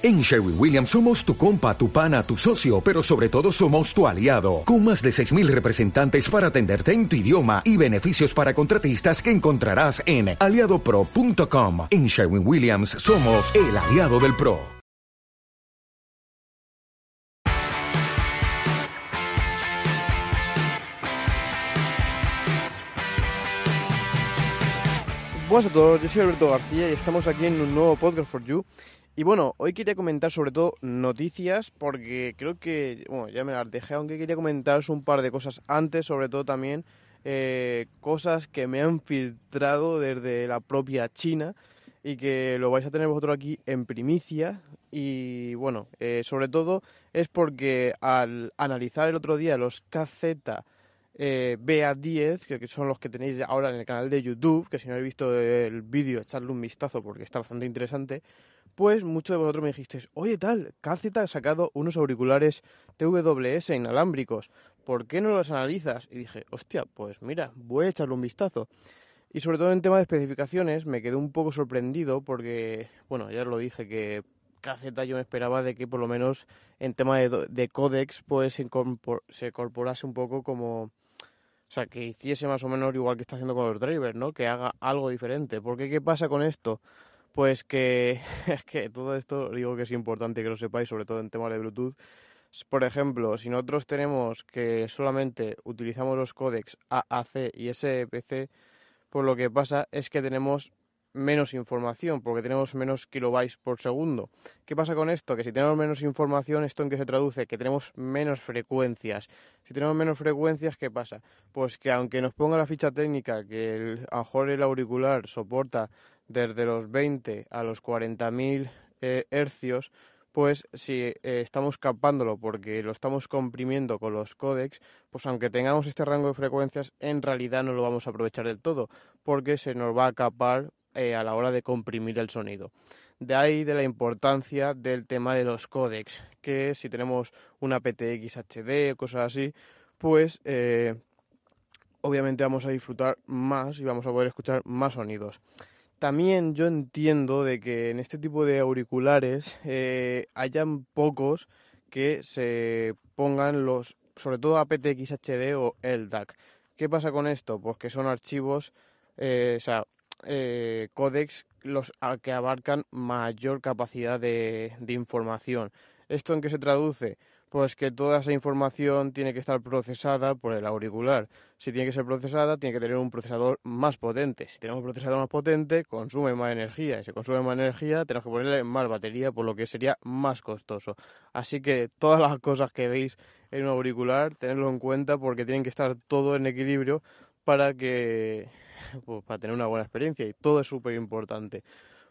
En Sherwin Williams somos tu compa, tu pana, tu socio, pero sobre todo somos tu aliado, con más de 6.000 representantes para atenderte en tu idioma y beneficios para contratistas que encontrarás en aliadopro.com. En Sherwin Williams somos el aliado del PRO. Buenas a todos, yo soy Alberto García y estamos aquí en un nuevo podcast for you. Y bueno, hoy quería comentar sobre todo noticias porque creo que, bueno, ya me las dejé, aunque quería comentaros un par de cosas antes, sobre todo también eh, cosas que me han filtrado desde la propia China y que lo vais a tener vosotros aquí en primicia. Y bueno, eh, sobre todo es porque al analizar el otro día los KZ eh, BA10, que, son los que tenéis ahora en el canal de YouTube, que si no habéis visto el vídeo, echarle un vistazo porque está bastante interesante, pues muchos de vosotros me dijisteis, oye tal, KZ ha sacado unos auriculares TWS inalámbricos, ¿por qué no los analizas? Y dije, hostia, pues mira, voy a echarle un vistazo. Y sobre todo en tema de especificaciones me quedé un poco sorprendido porque, bueno, ya os lo dije que KZ yo me esperaba de que por lo menos en tema de, de códex pues se, incorporase un poco como... O sea, que hiciese más o menos igual que está haciendo con los drivers, ¿no? Que haga algo diferente. Porque ¿qué pasa con esto? Pues que es que todo esto digo que es importante que lo sepáis, sobre todo en temas de Bluetooth. Por ejemplo, si nosotros tenemos que solamente utilizamos los códecs AAC y SPC, pues lo que pasa es que tenemos menos información, porque tenemos menos kilobytes por segundo. ¿Qué pasa con esto? Que si tenemos menos información, ¿esto en qué se traduce? Que tenemos menos frecuencias. Si tenemos menos frecuencias, ¿qué pasa? Pues que aunque nos ponga la ficha técnica que el, a mejor el auricular soporta desde los 20 a los 40.000 eh, hercios, pues si eh, estamos capándolo porque lo estamos comprimiendo con los códecs, pues aunque tengamos este rango de frecuencias, en realidad no lo vamos a aprovechar del todo, porque se nos va a capar eh, a la hora de comprimir el sonido. De ahí de la importancia del tema de los códecs, que si tenemos una PTX HD o cosas así, pues obviamente vamos a disfrutar más y vamos a poder escuchar más sonidos. También yo entiendo de que en este tipo de auriculares eh, hayan pocos que se pongan los, sobre todo aptX HD o LDAC. ¿Qué pasa con esto? Pues que son archivos, eh, o sea, eh, los que abarcan mayor capacidad de, de información. ¿Esto en qué se traduce? pues que toda esa información tiene que estar procesada por el auricular. Si tiene que ser procesada, tiene que tener un procesador más potente. Si tenemos un procesador más potente, consume más energía. Y si consume más energía, tenemos que ponerle más batería, por lo que sería más costoso. Así que todas las cosas que veis en un auricular, tenedlo en cuenta porque tienen que estar todo en equilibrio para que pues, para tener una buena experiencia y todo es súper importante.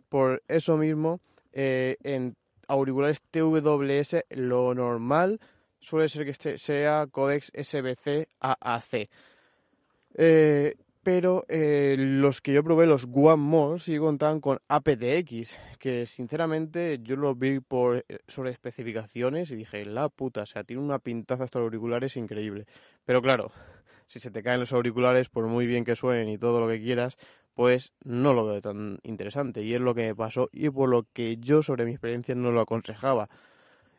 Por eso mismo, eh, en auriculares TWS, lo normal suele ser que este sea codex SBC AAC. Eh, pero eh, los que yo probé, los One More, sí contaban con aptX, que sinceramente yo los vi por sobre especificaciones y dije, la puta, o sea, tiene una pintaza estos auriculares increíble. Pero claro, si se te caen los auriculares, por muy bien que suenen y todo lo que quieras, pues no lo veo tan interesante. Y es lo que me pasó y por lo que yo sobre mi experiencia no lo aconsejaba.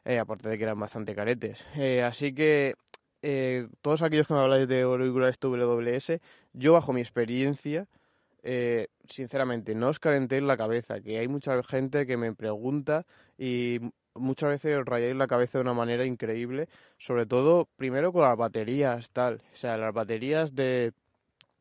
Eh, aparte de que eran bastante caretes. Eh, así que eh, todos aquellos que me habláis de auriculares WS, yo bajo mi experiencia, sinceramente, no os calentéis la cabeza, que hay mucha gente que me pregunta y muchas veces rayáis la cabeza de una manera increíble, sobre todo primero con las baterías, tal. O sea, las baterías de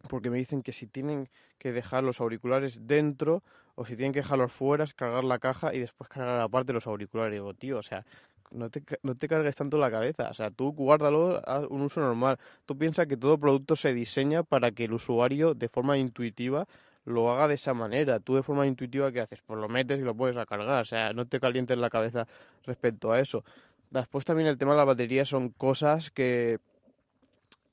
porque me dicen que si tienen que dejar los auriculares dentro o si tienen que dejarlos fuera, cargar la caja y después cargar aparte los auriculares. Digo, tío, o sea, no te, no te cargues tanto la cabeza. O sea, tú guárdalo a un uso normal. Tú piensas que todo producto se diseña para que el usuario de forma intuitiva lo haga de esa manera. Tú de forma intuitiva, ¿qué haces? Pues lo metes y lo puedes a cargar. O sea, no te calientes la cabeza respecto a eso. Después también el tema de la batería son cosas que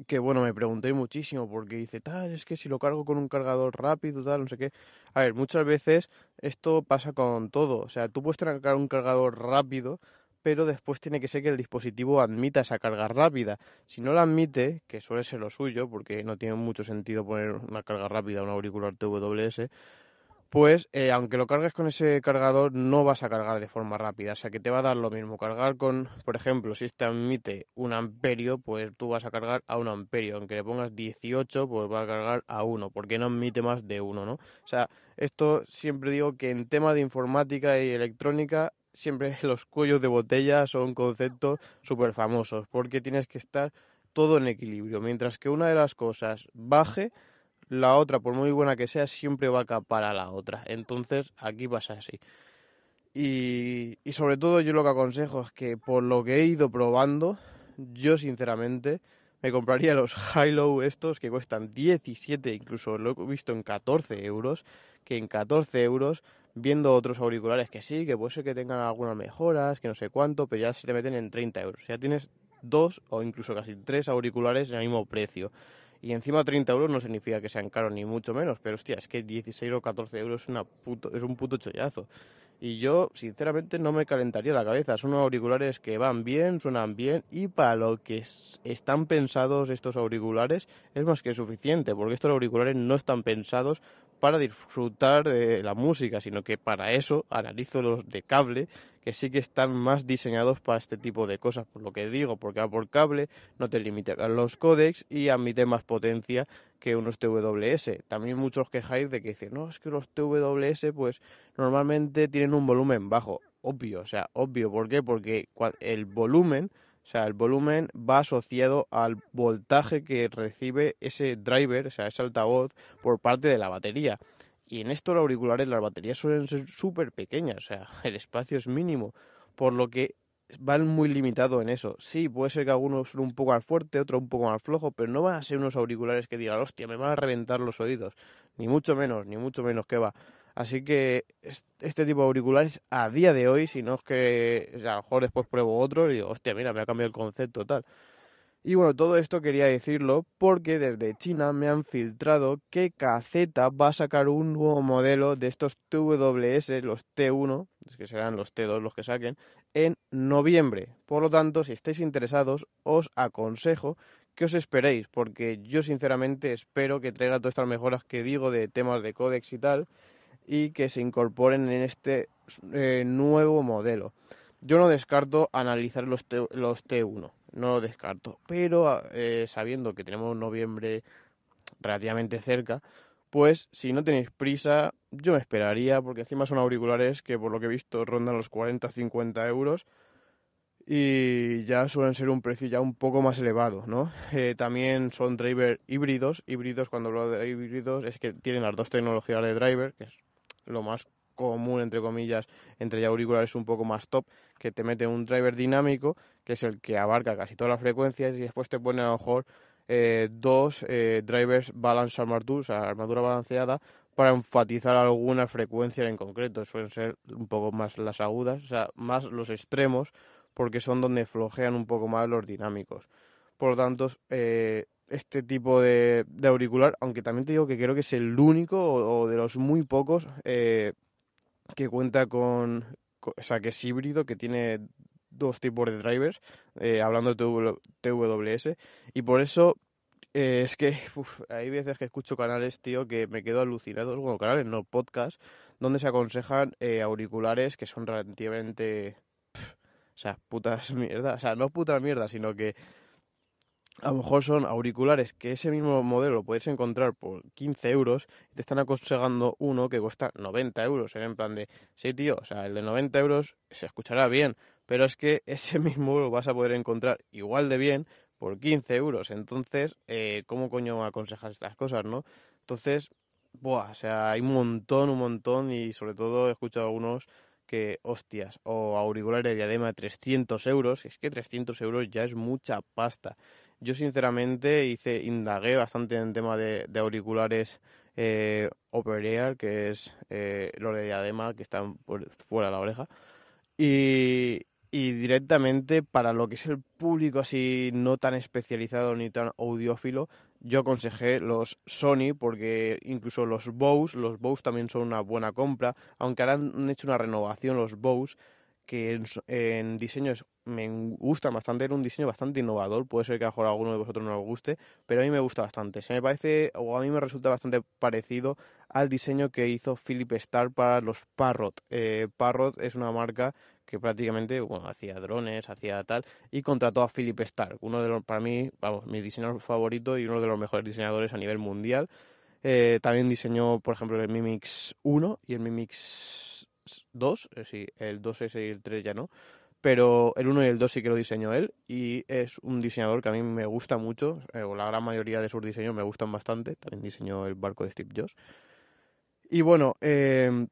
que bueno, me pregunté muchísimo porque dice, tal, es que si lo cargo con un cargador rápido, tal, no sé qué. A ver, muchas veces esto pasa con todo. O sea, tú puedes tener un cargador rápido, pero después tiene que ser que el dispositivo admita esa carga rápida. Si no la admite, que suele ser lo suyo, porque no tiene mucho sentido poner una carga rápida a un auricular TWS, pues eh, aunque lo cargues con ese cargador no vas a cargar de forma rápida, o sea que te va a dar lo mismo cargar con, por ejemplo, si este admite un amperio, pues tú vas a cargar a un amperio, aunque le pongas 18, pues va a cargar a 1, porque no admite más de 1, ¿no? O sea, esto siempre digo que en tema de informática y electrónica siempre los cuellos de botella son conceptos súper famosos, porque tienes que estar todo en equilibrio, mientras que una de las cosas baje, la otra, por muy buena que sea, siempre va a capar a la otra. Entonces, aquí pasa así. Y, y sobre todo yo lo que aconsejo es que por lo que he ido probando, yo sinceramente me compraría los Hilo estos que cuestan 17, incluso lo he visto en 14 euros, que en 14 euros, viendo otros auriculares que sí, que puede ser que tengan algunas mejoras, que no sé cuánto, pero ya se te meten en 30 euros. Ya tienes dos o incluso casi tres auriculares en el mismo precio. Y encima 30 euros no significa que sean caros ni mucho menos, pero hostia, es que 16 o 14 euros es, una puto, es un puto chollazo. Y yo, sinceramente, no me calentaría la cabeza. Son auriculares que van bien, suenan bien y para lo que están pensados estos auriculares es más que suficiente, porque estos auriculares no están pensados para disfrutar de la música, sino que para eso analizo los de cable, que sí que están más diseñados para este tipo de cosas, por lo que digo, porque va por cable, no te limitan los códecs y admite más potencia que unos TWS. También muchos quejáis de que dicen, no, es que los TWS pues normalmente tienen un volumen bajo. Obvio, o sea, obvio, ¿por qué? Porque el volumen o sea, el volumen va asociado al voltaje que recibe ese driver, o sea, ese altavoz, por parte de la batería. Y en estos auriculares las baterías suelen ser súper pequeñas, o sea, el espacio es mínimo, por lo que van muy limitados en eso. Sí, puede ser que algunos son un poco más fuerte, otro un poco más flojo, pero no van a ser unos auriculares que digan, hostia, me van a reventar los oídos. Ni mucho menos, ni mucho menos que va. Así que este tipo de auriculares a día de hoy, si no es que a lo mejor después pruebo otro y digo, hostia, mira, me ha cambiado el concepto tal. Y bueno, todo esto quería decirlo porque desde China me han filtrado que KZ va a sacar un nuevo modelo de estos TWS, los T1, que serán los T2 los que saquen, en noviembre. Por lo tanto, si estáis interesados, os aconsejo que os esperéis, porque yo sinceramente espero que traiga todas estas mejoras que digo de temas de códex y tal, y que se incorporen en este eh, nuevo modelo. Yo no descarto analizar los, los T1, no lo descarto, pero eh, sabiendo que tenemos noviembre relativamente cerca, pues si no tenéis prisa, yo me esperaría, porque encima son auriculares que por lo que he visto rondan los 40-50 euros y ya suelen ser un precio ya un poco más elevado, ¿no? Eh, también son driver híbridos, híbridos cuando hablo de híbridos es que tienen las dos tecnologías de driver, que es lo más común, entre comillas, entre auriculares un poco más top, que te mete un driver dinámico, que es el que abarca casi todas las frecuencias, y después te pone a lo mejor eh, dos eh, drivers balance armature, o sea, armadura balanceada, para enfatizar alguna frecuencia en concreto. Suelen ser un poco más las agudas, o sea, más los extremos, porque son donde flojean un poco más los dinámicos. Por lo tanto, eh, este tipo de, auricular, aunque también te digo que creo que es el único o, de los muy pocos eh, que cuenta con, o sea, que es híbrido, que tiene dos tipos de drivers, eh, hablando de TWS, y por eso eh, es que hay veces que escucho canales, tío, que me quedo alucinado, bueno, canales, no, podcast, donde se aconsejan auriculares que son relativamente, o sea, putas mierda, o sea, no putas mierda, sino que a lo mejor son auriculares que ese mismo modelo lo puedes encontrar por 15 euros y te están aconsejando uno que cuesta 90 euros. En plan de, sí, tío, o sea, el de 90 euros se escuchará bien, pero es que ese mismo lo vas a poder encontrar igual de bien por 15 euros. Entonces, eh, ¿cómo coño aconsejas estas cosas, no? Entonces, buah, o sea, hay un montón, un montón y sobre todo he escuchado algunos que, hostias, o auriculares de diadema de 300 euros, es que 300 euros ya es mucha pasta. Yo sinceramente hice, indagué bastante en el tema de, auriculares eh, que es eh, lo de diadema, que están fuera de la oreja. Y, y directamente para lo que es el público así no tan especializado ni tan audiófilo, yo aconsejé los Sony porque incluso los Bose, los Bose también son una buena compra, aunque ahora han hecho una renovación los Bose que en, diseño me gusta bastante, era un diseño bastante innovador, puede ser que a mejor alguno de vosotros no os guste, pero a mí me gusta bastante. Se me parece, o a mí me resulta bastante parecido al diseño que hizo Philip Starr para los Parrot. Eh, Parrot es una marca que prácticamente, bueno, hacía drones, hacía tal, y contrató a Philip Starr, uno de los, para mí, vamos, mi diseñador favorito y uno de los mejores diseñadores a nivel mundial. Eh, también diseñó, por ejemplo, el Mimix 1 y el Mimix 2, eh, sí, el 2S y el 3 ya no, pero el 1 y el 2 sí que lo diseñó él y es un diseñador que a mí me gusta mucho, eh, o la gran mayoría de sus diseños me gustan bastante, también diseñó el barco de Steve Jobs. Y bueno, eh,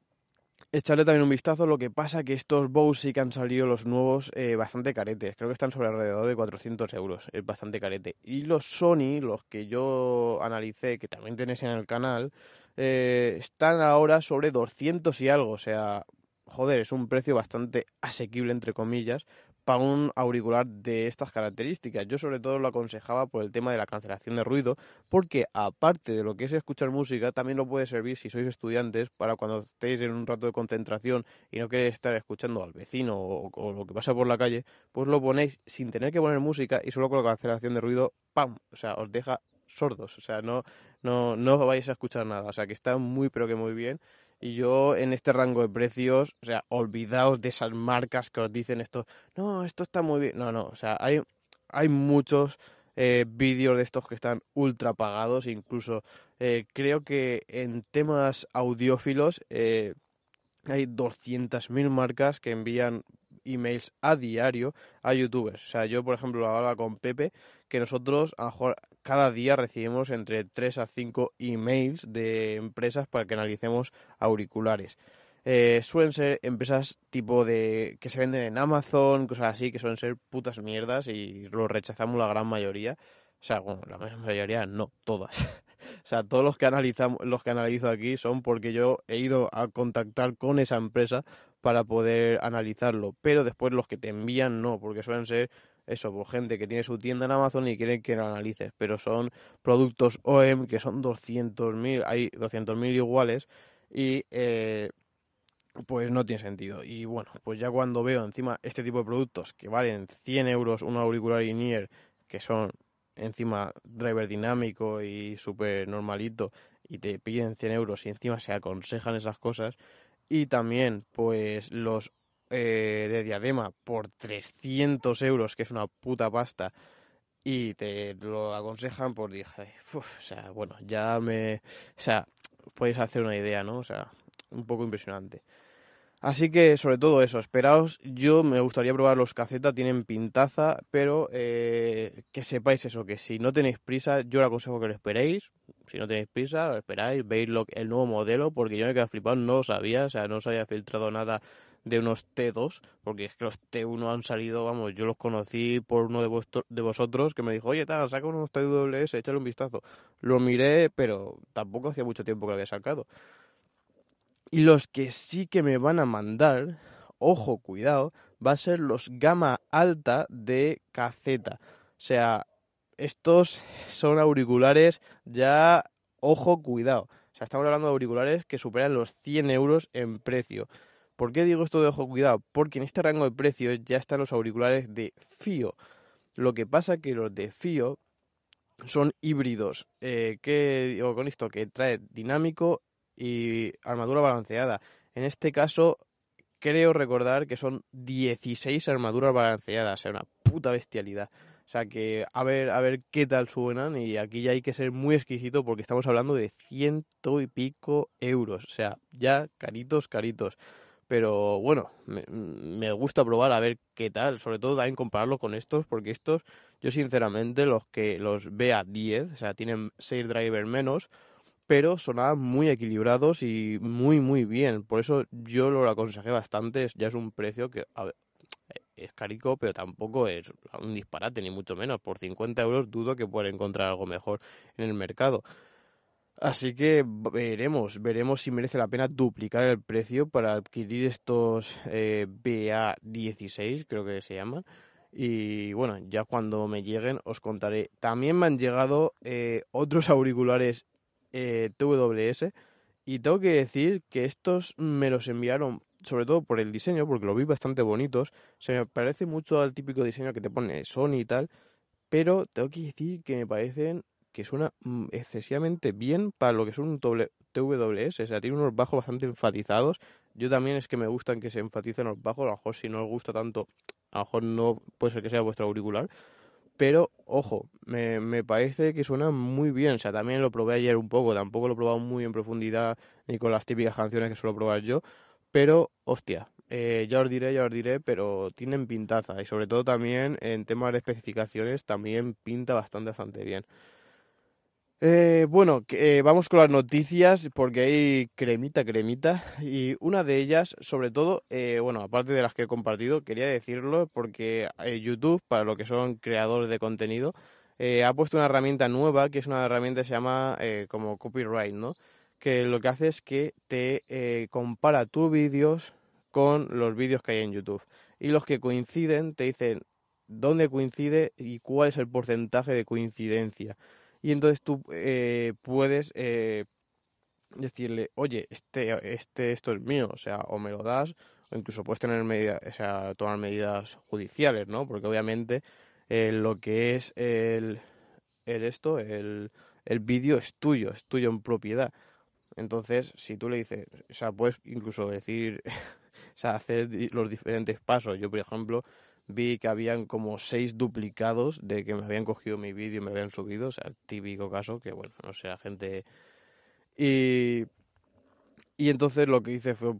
echarle también un vistazo. Lo que pasa que estos bows sí que han salido los nuevos eh, bastante caretes. Creo que están sobre alrededor de 400 euros. Es bastante carete. Y los Sony, los que yo analicé, que también tenéis en el canal, eh, están ahora sobre 200 y algo. O sea, joder, es un precio bastante asequible, entre comillas, para un auricular de estas características. Yo sobre todo lo aconsejaba por el tema de la cancelación de ruido, porque aparte de lo que es escuchar música, también lo puede servir si sois estudiantes para cuando estéis en un rato de concentración y no queréis estar escuchando al vecino o, lo que pasa por la calle, pues lo ponéis sin tener que poner música y solo con la cancelación de ruido, ¡pam! O sea, os deja sordos, o sea, no, no, no vais a escuchar nada, o sea, que está muy pero que muy bien y yo en este rango de precios, o sea, olvidaos de esas marcas que os dicen esto, no, esto está muy bien. No, no, o sea, hay, hay muchos eh, vídeos de estos que están ultra pagados, incluso eh, creo que en temas audiófilos eh, hay 200.000 marcas que envían emails a diario a youtubers. O sea, yo por ejemplo hablaba con Pepe que nosotros a lo mejor cada día recibimos entre 3 a 5 emails de empresas para que analicemos auriculares. Eh, suelen ser empresas tipo de que se venden en Amazon, cosas así, que suelen ser putas mierdas y lo rechazamos la gran mayoría. O sea, bueno, la mayoría no, todas. o sea, todos los que analizamos, los que analizo aquí son porque yo he ido a contactar con esa empresa para poder analizarlo, pero después los que te envían no, porque suelen ser eso, por gente que tiene su tienda en Amazon y quieren que lo analices, pero son productos OEM que son 200.000, hay 200.000 iguales y eh, pues no tiene sentido. Y bueno, pues ya cuando veo encima este tipo de productos que valen 100 euros un auricular in que son encima driver dinámico y súper normalito, y te piden 100 euros y encima se aconsejan esas cosas, y también pues los eh, de diadema por 300 euros, que es una puta pasta, y te lo aconsejan, pues dije, o sea, bueno, ya me... O sea, podéis hacer una idea, ¿no? O sea, un poco impresionante. Así que, sobre todo eso, esperaos. Yo me gustaría probar los cacetas, tienen pintaza, pero eh, que sepáis eso, que si no tenéis prisa, yo os aconsejo que lo esperéis. Si no tenéis prisa, lo esperáis, veis lo, el nuevo modelo, porque yo me quedé flipado, no lo sabía, o sea, no se había filtrado nada de unos T2, porque es que los T1 han salido, vamos, yo los conocí por uno de, de vosotros que me dijo, oye, tal, saca unos TWS, échale un vistazo. Lo miré, pero tampoco hacía mucho tiempo que lo había sacado. Y los que sí que me van a mandar, ojo, cuidado, va a ser los gama alta de caceta. O sea, estos son auriculares ya, ojo, cuidado. O sea, estamos hablando de auriculares que superan los 100 euros en precio. ¿Por qué digo esto de ojo cuidado? Porque en este rango de precios ya están los auriculares de FIO. Lo que pasa que los de FIO son híbridos. Eh, ¿Qué digo con esto? Que trae dinámico y armadura balanceada. En este caso, creo recordar que son 16 armaduras balanceadas. O sea, una puta bestialidad. O sea que a ver, a ver qué tal suenan. Y aquí ya hay que ser muy exquisito porque estamos hablando de ciento y pico euros. O sea, ya caritos, caritos. Pero bueno, me, gusta probar a ver qué tal. Sobre todo también compararlo con estos, porque estos, yo sinceramente, los que los vea 10, o sea, tienen 6 drivers menos, pero sonaban muy equilibrados y muy, muy bien. Por eso yo lo aconsejé bastante. Ya es un precio que, a es carico, pero tampoco es un disparate, ni mucho menos. Por 50 euros dudo que pueda encontrar algo mejor en el mercado. Así que veremos, veremos si merece la pena duplicar el precio para adquirir estos eh, BA16, creo que se llaman. Y bueno, ya cuando me lleguen os contaré. También me han llegado eh, otros auriculares eh, TWS y tengo que decir que estos me los enviaron sobre todo por el diseño, porque lo vi bastante bonitos. Se me parece mucho al típico diseño que te pone Sony y tal, pero tengo que decir que me parecen que suena mm, excesivamente bien para lo que es un TWS, o sea, tiene unos bajos bastante enfatizados. Yo también es que me gustan que se enfaticen los bajos, a lo mejor si no os gusta tanto, a lo mejor no puede ser que sea vuestro auricular, pero ojo, me, parece que suena muy bien. O sea, también lo probé ayer un poco, tampoco lo he probado muy en profundidad ni con las típicas canciones que suelo probar yo. Pero, hostia, eh, ya os diré, ya os diré, pero tienen pintaza. Y sobre todo también en temas de especificaciones, también pinta bastante, bastante bien. Eh, bueno, eh, vamos con las noticias porque hay cremita, cremita. Y una de ellas, sobre todo, eh, bueno, aparte de las que he compartido, quería decirlo porque YouTube, para lo que son creadores de contenido, ha puesto una herramienta nueva que es una herramienta que se llama como copyright, ¿no? Que lo que hace es que te compara tus vídeos con los vídeos que hay en YouTube. Y los que coinciden te dicen dónde coincide y cuál es el porcentaje de coincidencia y entonces tú eh, puedes eh, decirle, oye, este, este, esto es mío, o sea, o me lo das, o incluso puedes tener medidas, o sea, tomar medidas judiciales, ¿no? Porque obviamente eh, lo que es el, el esto, el, el vídeo es tuyo, es tuyo en propiedad. Entonces, si tú le dices, o sea, puedes incluso decir, o sea, hacer los diferentes pasos. Yo, por ejemplo, vi que habían como seis duplicados de que me habían cogido mi vídeo y me habían subido, o sea, el típico caso que, bueno, no sé, la gente... Y, y entonces lo que hice fue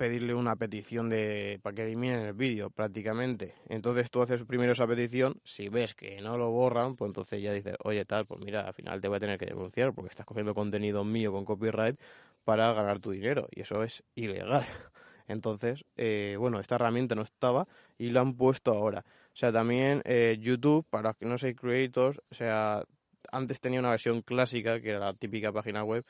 pedirle una petición de para que eliminen el vídeo prácticamente. Entonces tú haces primero esa petición, si ves que no lo borran, pues entonces ya dices, oye tal, pues mira, al final te voy a tener que denunciar porque estás cogiendo contenido mío con copyright para ganar tu dinero y eso es ilegal. Entonces, eh, bueno, esta herramienta no estaba y la han puesto ahora. O sea, también eh, YouTube, para que no sean creators, o sea, antes tenía una versión clásica, que era la típica página web,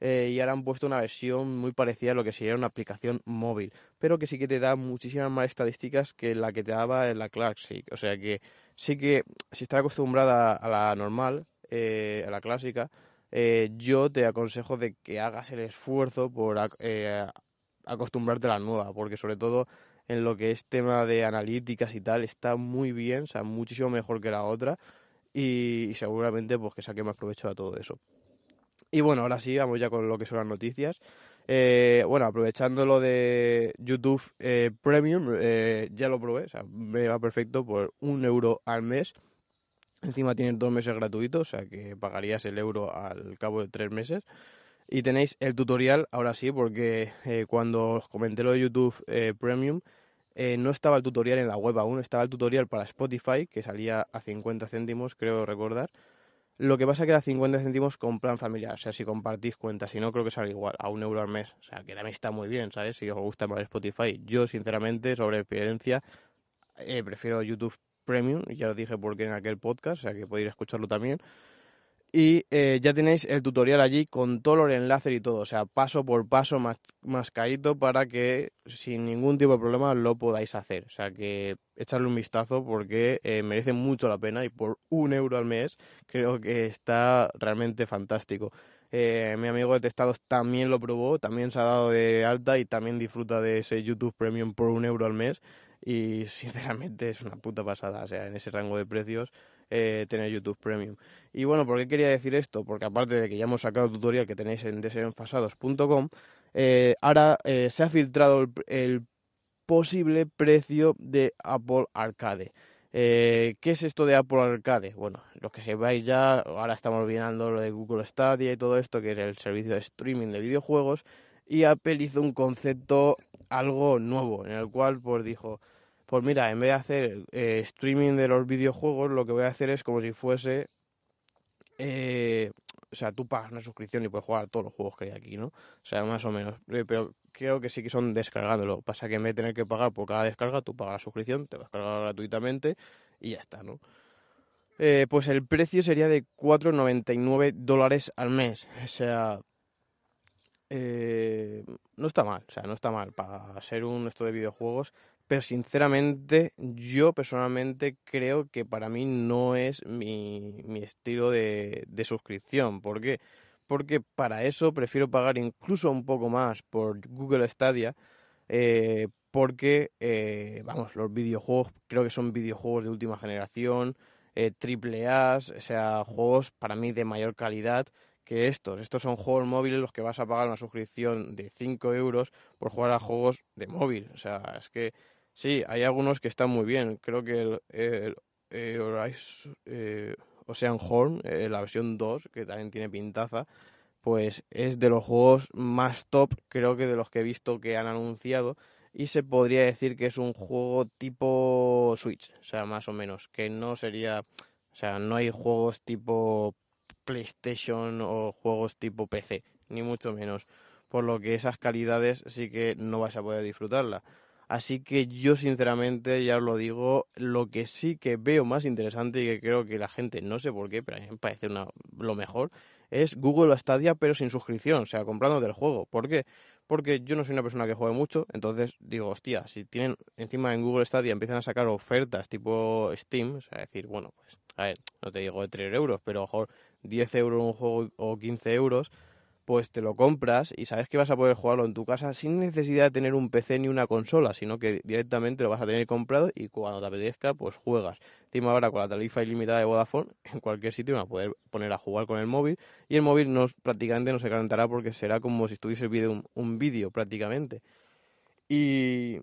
eh, y ahora han puesto una versión muy parecida a lo que sería una aplicación móvil, pero que sí que te da muchísimas más estadísticas que la que te daba en la Classic. O sea que sí que si estás acostumbrada a la normal, a la clásica, yo te aconsejo de que hagas el esfuerzo por acostumbrarte a la nueva, porque sobre todo en lo que es tema de analíticas y tal, está muy bien, o sea, muchísimo mejor que la otra y, seguramente pues que saque más provecho a todo eso. Y bueno, ahora sí, vamos ya con lo que son las noticias. Eh, bueno, aprovechando lo de YouTube eh, Premium, eh, ya lo probé, o sea, me va perfecto por un euro al mes. Encima tienen dos meses gratuitos, o sea que pagarías el euro al cabo de tres meses. Y tenéis el tutorial, ahora sí, porque eh, cuando os comenté lo de YouTube eh, Premium, eh, no estaba el tutorial en la web aún, estaba el tutorial para Spotify, que salía a 50 céntimos, creo recordar. Lo que pasa que era 50 céntimos con plan familiar, o sea, si compartís cuentas, si no, creo que sale igual, a un euro al mes. O sea, que también está muy bien, ¿sabes? Si os gusta más Spotify. Yo, sinceramente, sobre experiencia, prefiero YouTube Premium, ya os dije por qué en aquel podcast, o sea, que podéis escucharlo también. Y eh, ya tenéis el tutorial allí con todo el enlace y todo, o sea, paso por paso, más, más caído para que sin ningún tipo de problema lo podáis hacer. O sea, que echarle un vistazo porque eh, merece mucho la pena y por un euro al mes creo que está realmente fantástico. Eh, mi amigo de Testados también lo probó, también se ha dado de alta y también disfruta de ese YouTube Premium por un euro al mes y sinceramente es una puta pasada, o sea, en ese rango de precios eh, tener YouTube Premium. Y bueno, ¿por qué quería decir esto? Porque aparte de que ya hemos sacado el tutorial que tenéis en desenfasados.com, eh, ahora eh, se ha filtrado el, posible precio de Apple Arcade. ¿Qué es esto de Apple Arcade? Bueno, los que sepáis ya, ahora estamos olvidando lo de Google Stadia y todo esto, que es el servicio de streaming de videojuegos, y Apple hizo un concepto algo nuevo, en el cual pues dijo, pues mira, en vez de hacer eh, streaming de los videojuegos, lo que voy a hacer es como si fuese... Eh, o sea, tú pagas una suscripción y puedes jugar todos los juegos que hay aquí, ¿no? O sea, más o menos. Eh, pero creo que sí que son descargándolo. Pasa que en vez de tener que pagar por cada descarga, tú pagas la suscripción, te vas a descargar gratuitamente y ya está, ¿no? pues el precio sería de 4,99 dólares al mes. O sea, no está mal, o sea, no está mal para ser un esto de videojuegos pero sinceramente yo personalmente creo que para mí no es mi, mi estilo de, de, suscripción. ¿Por qué? Porque para eso prefiero pagar incluso un poco más por Google Stadia, eh, porque, eh, vamos, los videojuegos creo que son videojuegos de última generación, triple A, o sea, juegos para mí de mayor calidad que estos. Estos son juegos móviles los que vas a pagar una suscripción de 5 euros por jugar a juegos de móvil. O sea, es que sí, hay algunos que están muy bien. Creo que el, el, Ocean Horn, la versión 2, que también tiene pintaza, pues es de los juegos más top, creo que de los que he visto que han anunciado. Y se podría decir que es un juego tipo Switch, o sea, más o menos, que no sería, o sea, no hay juegos tipo PlayStation o juegos tipo PC, ni mucho menos. Por lo que esas calidades sí que no vas a poder disfrutarla. Así que yo sinceramente, ya os lo digo, lo que sí que veo más interesante y que creo que la gente, no sé por qué, pero a mí me parece una, lo mejor, es Google Stadia pero sin suscripción, o sea, comprando del juego. ¿Por qué? Porque yo no soy una persona que juegue mucho, entonces digo, hostia, si tienen encima en Google Stadia empiezan a sacar ofertas tipo Steam, o sea, decir, bueno, pues, a ver, no te digo de 3 euros, pero a lo mejor 10 euros un juego o 15 euros, pues te lo compras y sabes que vas a poder jugarlo en tu casa sin necesidad de tener un PC ni una consola, sino que directamente lo vas a tener comprado y cuando te apetezca, pues juegas. Encima ahora con la tarifa ilimitada de Vodafone, en cualquier sitio vas a poder poner a jugar con el móvil y el móvil no, prácticamente no se calentará porque será como si estuviese un, un vídeo prácticamente. Y,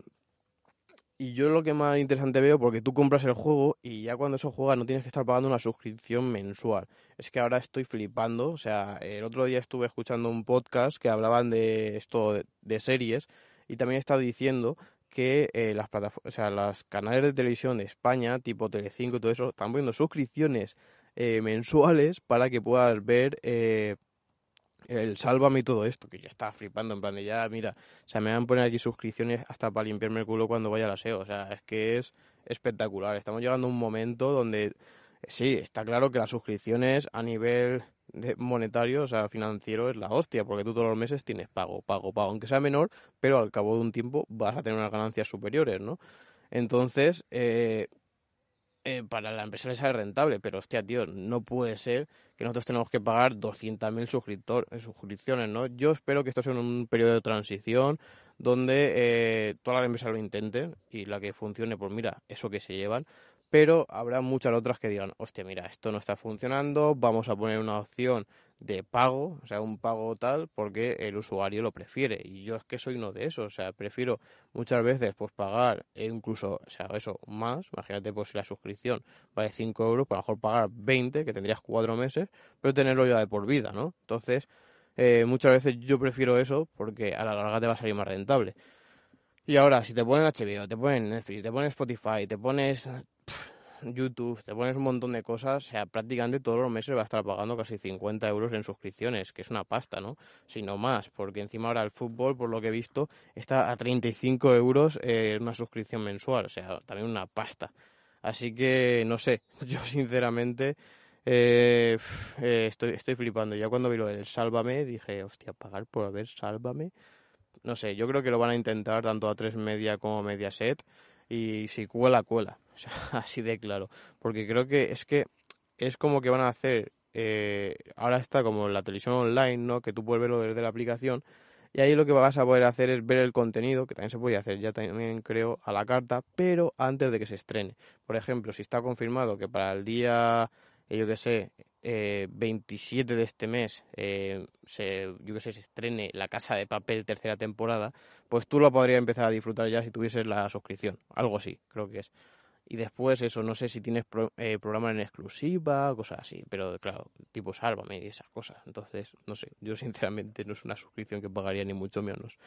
y yo lo que más interesante veo, porque tú compras el juego y ya cuando eso juega no tienes que estar pagando una suscripción mensual. Es que ahora estoy flipando. O sea, el otro día estuve escuchando un podcast que hablaban de esto de, series y también estaba diciendo que eh, las plataformas, o sea, los canales de televisión de España, tipo Telecinco y todo eso, están poniendo suscripciones eh, mensuales para que puedas ver eh, el sálvame y todo esto, que ya estaba flipando, en plan de ya, mira, o sea, me van a poner aquí suscripciones hasta para limpiarme el culo cuando vaya al aseo, o sea, es que es espectacular. Estamos llegando a un momento donde, sí, está claro que las suscripciones a nivel monetario, o sea, financiero, es la hostia, porque tú todos los meses tienes pago, pago, pago, aunque sea menor, pero al cabo de un tiempo vas a tener unas ganancias superiores, ¿no? Entonces, eh, eh, para la empresa les sale rentable, pero hostia, tío, no puede ser que nosotros tenemos que pagar 200.000 eh, suscripciones, ¿no? Yo espero que esto sea un periodo de transición donde eh, todas las empresas lo intenten y la que funcione, pues mira, eso que se llevan, pero habrá muchas otras que digan, hostia, mira, esto no está funcionando, vamos a poner una opción de pago, o sea, un pago tal, porque el usuario lo prefiere. Y yo es que soy uno de esos, o sea, prefiero muchas veces pues pagar e incluso, o sea, eso, más, imagínate pues si la suscripción vale 5 euros, pues a lo mejor pagar 20, que tendrías 4 meses, pero tenerlo ya de por vida, ¿no? Entonces, eh, muchas veces yo prefiero eso porque a la larga te va a salir más rentable. Y ahora, si te ponen HBO, te ponen Netflix, te pones Spotify, te pones YouTube, te pones un montón de cosas, o sea, prácticamente todos los meses va a estar pagando casi 50 euros en suscripciones, que es una pasta, ¿no? Si no más, porque encima ahora el fútbol, por lo que he visto, está a 35 euros en una suscripción mensual, o sea, también una pasta. Así que, no sé, yo sinceramente eh, eh, estoy, estoy flipando. Ya cuando vi lo del Sálvame, dije, hostia, pagar por ver Sálvame. No sé, yo creo que lo van a intentar tanto a 3 Media como Mediaset y si cuela, cuela. O sea, así de claro. Porque creo que es que es como que van a hacer. Eh, ahora está como la televisión online, ¿no? Que tú puedes verlo desde la aplicación. Y ahí lo que vas a poder hacer es ver el contenido, que también se puede hacer ya también creo a la carta, pero antes de que se estrene. Por ejemplo, si está confirmado que para el día, yo que sé, eh, 27 de este mes, eh, yo que sé, se estrene La Casa de Papel tercera temporada, pues tú lo podrías empezar a disfrutar ya si tuvieses la suscripción. Algo así, creo que es. Y después eso, no sé si tienes eh, programa en exclusiva, cosas así, pero claro, tipo Sálvame y esas cosas. Entonces, no sé, yo sinceramente no es una suscripción que pagaría ni mucho menos.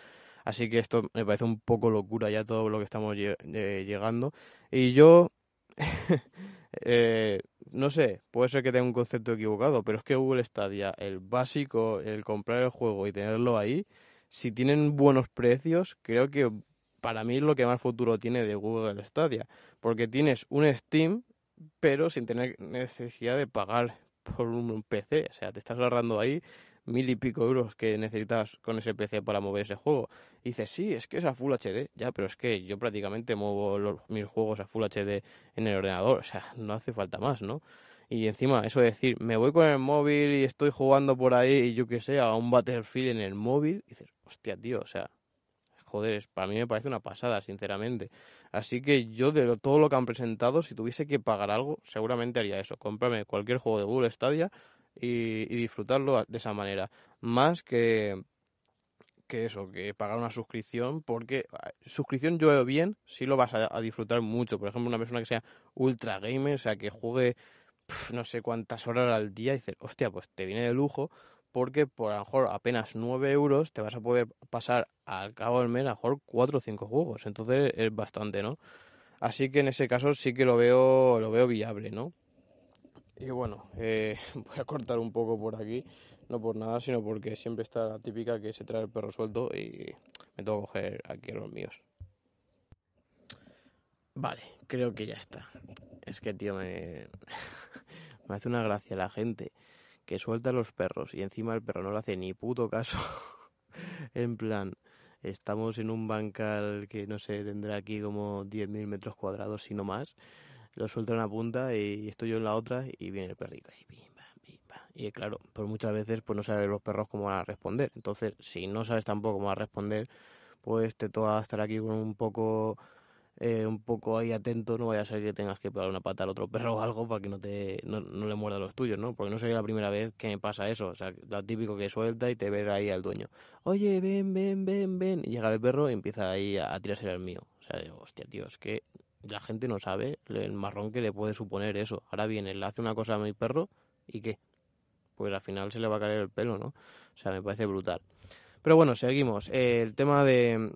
Así que esto me parece un poco locura ya todo lo que estamos eh, llegando. Y yo, eh, no sé, puede ser que tenga un concepto equivocado, pero es que Google Stadia, el básico, el comprar el juego y tenerlo ahí, si tienen buenos precios, creo que para mí es lo que más futuro tiene de Google Stadia, porque tienes un Steam, pero sin tener necesidad de pagar por un PC, o sea, te estás ahorrando ahí mil y pico euros que necesitas con ese PC para mover ese juego. Y dices, sí, es que es a Full HD, ya, pero es que yo prácticamente muevo los, mis juegos a Full HD en el ordenador, o sea, no hace falta más, ¿no? Y encima, eso de decir, me voy con el móvil y estoy jugando por ahí y yo qué sé, a un Battlefield en el móvil, y dices, hostia, tío, o sea, joder, para mí me parece una pasada, sinceramente. Así que yo de todo lo que han presentado, si tuviese que pagar algo, seguramente haría eso, comprarme cualquier juego de Google Stadia y, disfrutarlo de esa manera. Más que, que eso, que pagar una suscripción, porque suscripción yo veo bien, si lo vas a, disfrutar mucho. Por ejemplo, una persona que sea ultra gamer, o sea, que juegue no sé cuántas horas al día, y dices, hostia, pues te viene de lujo, porque por a lo mejor apenas 9 euros te vas a poder pasar al cabo del mes a lo mejor 4 o 5 juegos. Entonces es bastante, ¿no? Así que en ese caso sí que lo veo, lo veo viable, ¿no? Y bueno, eh, voy a cortar un poco por aquí, no por nada, sino porque siempre está la típica que se trae el perro suelto y me tengo que coger aquí a los míos. Vale, creo que ya está. Es que, tío, me, me hace una gracia la gente que suelta a los perros y encima el perro no le hace ni puto caso. en plan, estamos en un bancal que no sé, tendrá aquí como 10.000 metros cuadrados, si no más lo suelto en una punta y estoy yo en la otra y viene el perrito y claro, pues muchas veces pues no sabes los perros cómo van a responder. Entonces, si no sabes tampoco cómo van a responder, pues te toca estar aquí con un poco eh, un poco ahí atento, no vaya a ser que tengas que pegar una pata al otro perro o algo para que no te no, le muerda los tuyos, ¿no? Porque no sería la primera vez que me pasa eso, o sea, lo típico que suelta y te ve ahí al dueño. Oye, ven, ven, ven, ven. Y llega el perro y empieza ahí a, a tirarse al mío. O sea, digo, hostia, tío, es que la gente no sabe el marrón que le puede suponer eso. Ahora viene, le hace una cosa a mi perro y ¿qué? Pues al final se le va a caer el pelo, ¿no? O sea, me parece brutal. Pero bueno, seguimos. Eh, el tema de,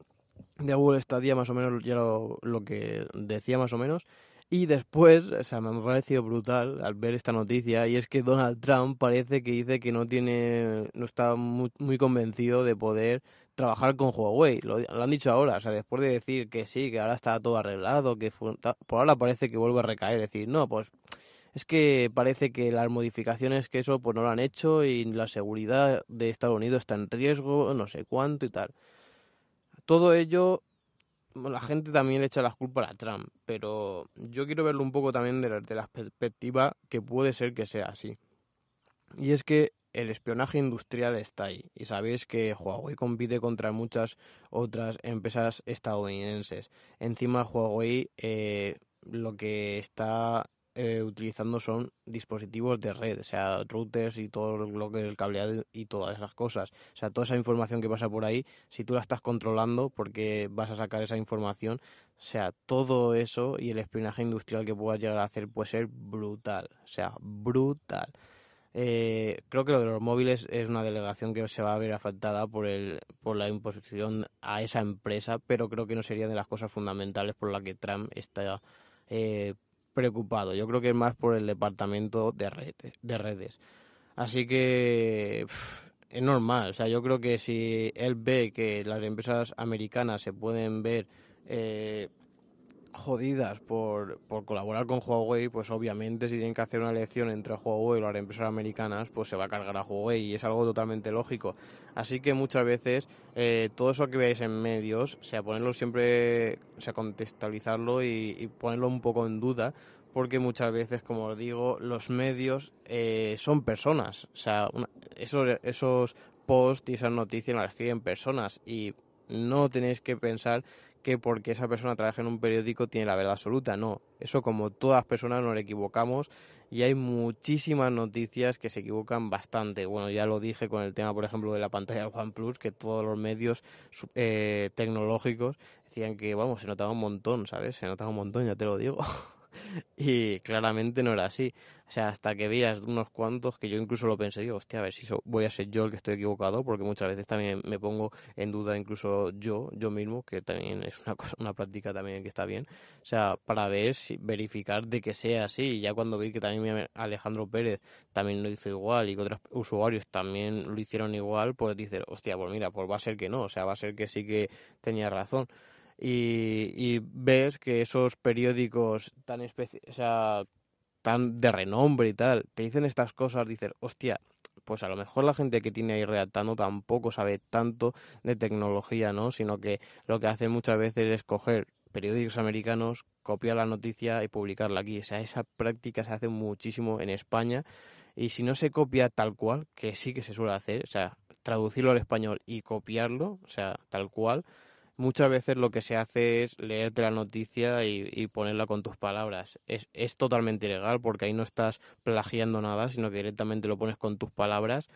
de Google Stadia, más o menos, ya lo, lo, que decía más o menos. Y después, o sea, me ha parecido brutal al ver esta noticia, y es que Donald Trump parece que dice que no tiene, no está muy, muy convencido de poder trabajar con Huawei. Lo, han dicho ahora, o sea, después de decir que sí, que ahora está todo arreglado, que por ahora parece que vuelve a recaer. decir, no, pues es que parece que las modificaciones que eso pues no lo han hecho y la seguridad de Estados Unidos está en riesgo, no sé cuánto y tal. Todo ello, la gente también le echa las culpas a Trump, pero yo quiero verlo un poco también de de la perspectiva que puede ser que sea así. Y es que el espionaje industrial está ahí. Y sabéis que Huawei compite contra muchas otras empresas estadounidenses. Encima Huawei eh, lo que está eh, utilizando son dispositivos de red, o sea, routers y todo lo que es el cableado y todas esas cosas. O sea, toda esa información que pasa por ahí, si tú la estás controlando porque vas a sacar esa información, o sea, todo eso y el espionaje industrial que puedas llegar a hacer puede ser brutal, o sea, brutal. Eh, creo que lo de los móviles es una delegación que se va a ver afectada por, el, por la imposición a esa empresa, pero creo que no sería de las cosas fundamentales por las que Trump está eh, preocupado. Yo creo que es más por el departamento de redes. De redes. Así que es normal. O sea, yo creo que si él ve que las empresas americanas se pueden ver eh, jodidas por, por colaborar con Huawei, pues obviamente si tienen que hacer una elección entre Huawei y las empresas americanas, pues se va a cargar a Huawei y es algo totalmente lógico. Así que muchas veces eh, todo eso que veáis en medios, o sea, ponerlo siempre, o sea, contextualizarlo y, ponerlo un poco en duda, porque muchas veces, como os digo, los medios eh, son personas. O sea, esos, esos posts y esas noticias las escriben personas y no tenéis que pensar que porque esa persona trabaja en un periódico tiene la verdad absoluta. No, eso como todas personas nos equivocamos y hay muchísimas noticias que se equivocan bastante. Bueno, ya lo dije con el tema, por ejemplo, de la pantalla del OnePlus, que todos los medios eh, tecnológicos decían que, vamos, se notaba un montón, ¿sabes? Se notaba un montón, ya te lo digo. y claramente no era así. O sea, hasta que veías unos cuantos que yo incluso lo pensé, digo, hostia, a ver si voy a ser yo el que estoy equivocado, porque muchas veces también me pongo en duda incluso yo, yo mismo, que también es una cosa, una práctica también que está bien. O sea, para ver, si, verificar de que sea así. Y ya cuando vi que también Alejandro Pérez también lo hizo igual y que otros usuarios también lo hicieron igual, pues dices, hostia, pues mira, pues va a ser que no, o sea, va a ser que sí que tenía razón y, ves que esos periódicos tan o tan de renombre y tal, te dicen estas cosas, dices, hostia, pues a lo mejor la gente que tiene ahí redactando tampoco sabe tanto de tecnología, ¿no? Sino que lo que hace muchas veces es coger periódicos americanos, copiar la noticia y publicarla aquí. O sea, esa práctica se hace muchísimo en España y si no se copia tal cual, que sí que se suele hacer, o sea, traducirlo al español y copiarlo, o sea, tal cual, muchas veces lo que se hace es leerte la noticia y, ponerla con tus palabras. Es, es totalmente ilegal porque ahí no estás plagiando nada, sino que directamente lo pones con tus palabras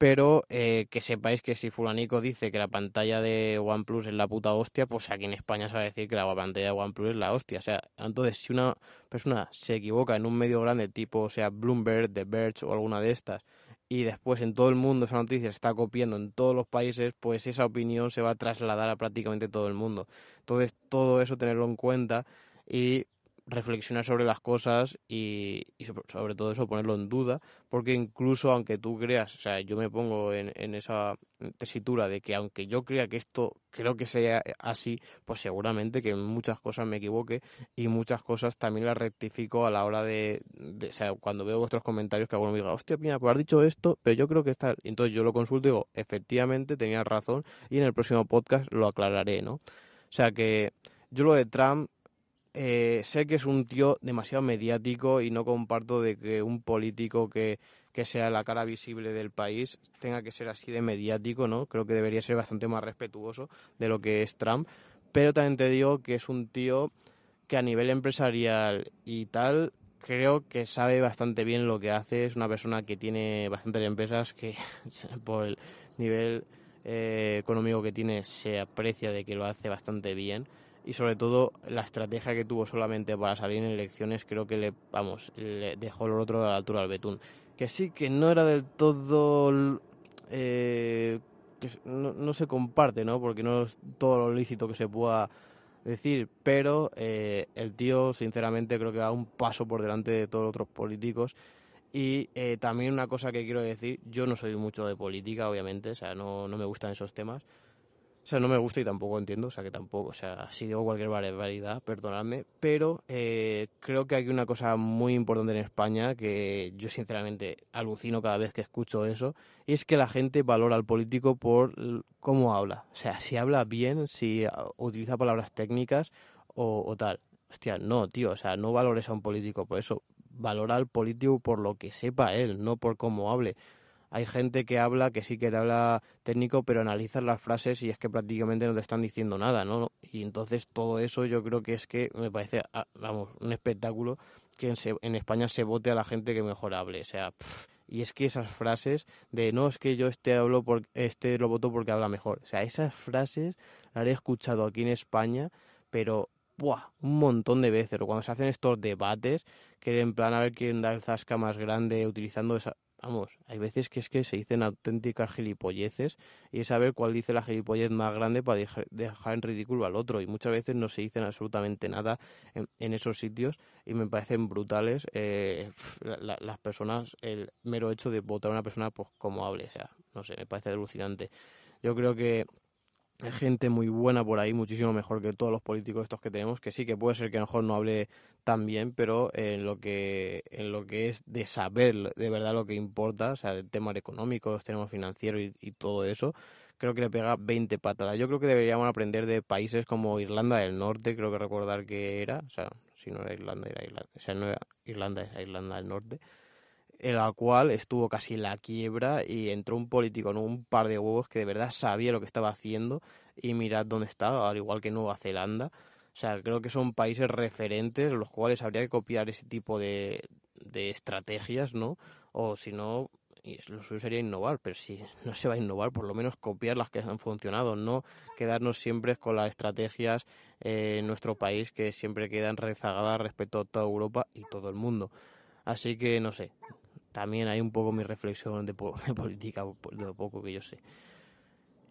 pero eh, que sepáis que si fulanico dice que la pantalla de OnePlus es la puta hostia, pues aquí en España se va a decir que la pantalla de OnePlus es la hostia. O sea, entonces si una persona se equivoca en un medio grande tipo, o sea, Bloomberg, The Verge o alguna de estas, y después en todo el mundo esa noticia se está copiando en todos los países, pues esa opinión se va a trasladar a prácticamente todo el mundo. Entonces todo eso tenerlo en cuenta y reflexionar sobre las cosas y, sobre, todo eso ponerlo en duda, porque incluso aunque tú creas, o sea, yo me pongo en, en, esa tesitura de que aunque yo crea que esto creo que sea así, pues seguramente que muchas cosas me equivoque y muchas cosas también las rectifico a la hora de, o sea, cuando veo vuestros comentarios que alguno me diga, hostia, mira, pues has dicho esto, pero yo creo que está, entonces yo lo consulto y digo, efectivamente tenía razón y en el próximo podcast lo aclararé, ¿no? O sea que yo lo de Trump eh, sé que es un tío demasiado mediático y no comparto de que un político que, que, sea la cara visible del país tenga que ser así de mediático, ¿no? Creo que debería ser bastante más respetuoso de lo que es Trump. Pero también te digo que es un tío que a nivel empresarial y tal, creo que sabe bastante bien lo que hace. Es una persona que tiene bastantes empresas que por el nivel eh, económico que tiene se aprecia de que lo hace bastante bien y sobre todo la estrategia que tuvo solamente para salir en elecciones creo que le vamos le dejó el otro a la altura al betún. Que sí que no era del todo eh, que no, se comparte no porque no es todo lo lícito que se pueda decir pero eh, el tío sinceramente creo que va un paso por delante de todos los otros políticos. Y eh, también una cosa que quiero decir, yo no soy mucho de política, obviamente, o sea, no, no me gustan esos temas, sea, no me gusta y tampoco entiendo, o sea, que tampoco, o sea, si digo cualquier barbaridad, perdonadme, pero eh, creo que hay una cosa muy importante en España que yo sinceramente alucino cada vez que escucho eso, y es que la gente valora al político por cómo habla. O sea, si habla bien, si utiliza palabras técnicas o, o tal. Hostia, no, tío, o sea, no valores a un político por eso. Valora al político por lo que sepa él, no por cómo hable hay gente que habla, que sí que te habla técnico, pero analizas las frases y es que prácticamente no te están diciendo nada, ¿no? Y entonces todo eso yo creo que es que me parece, ah, vamos, un espectáculo que en, España se vote a la gente que mejor hable, o sea, y es que esas frases de no es que yo este hablo por este lo voto porque habla mejor, o sea, esas frases las he escuchado aquí en España, pero ¡buah! un montón de veces, o cuando se hacen estos debates, que en plan a ver quién da el zasca más grande utilizando esa, vamos, hay veces que es que se dicen auténticas gilipolleces y es saber cuál dice la gilipollez más grande para dejar, en ridículo al otro y muchas veces no se dicen absolutamente nada en, esos sitios y me parecen brutales eh, las personas, el mero hecho de votar a una persona pues como hable, o sea, no sé, me parece alucinante. Yo creo que hay gente muy buena por ahí, muchísimo mejor que todos los políticos estos que tenemos, que sí que puede ser que a lo mejor no hable tan bien, pero en lo que en lo que es de saber de verdad lo que importa, o sea, el tema económico, los temas financieros y, todo eso, creo que le pega 20 patadas. Yo creo que deberíamos aprender de países como Irlanda del Norte, creo que recordar que era, o sea, si no era Irlanda, era Irlanda, o sea, no era Irlanda, era Irlanda del Norte en la cual estuvo casi la quiebra y entró un político en un par de huevos que de verdad sabía lo que estaba haciendo y mirad dónde está, al igual que Nueva Zelanda. O sea, creo que son países referentes los cuales habría que copiar ese tipo de, de estrategias, ¿no? O si no, lo suyo sería innovar, pero si no se va a innovar, por lo menos copiar las que han funcionado, no quedarnos siempre con las estrategias eh, en nuestro país que siempre quedan rezagadas respecto a toda Europa y todo el mundo. Así que no sé, también hay un poco mi reflexión de, política, de lo poco que yo sé.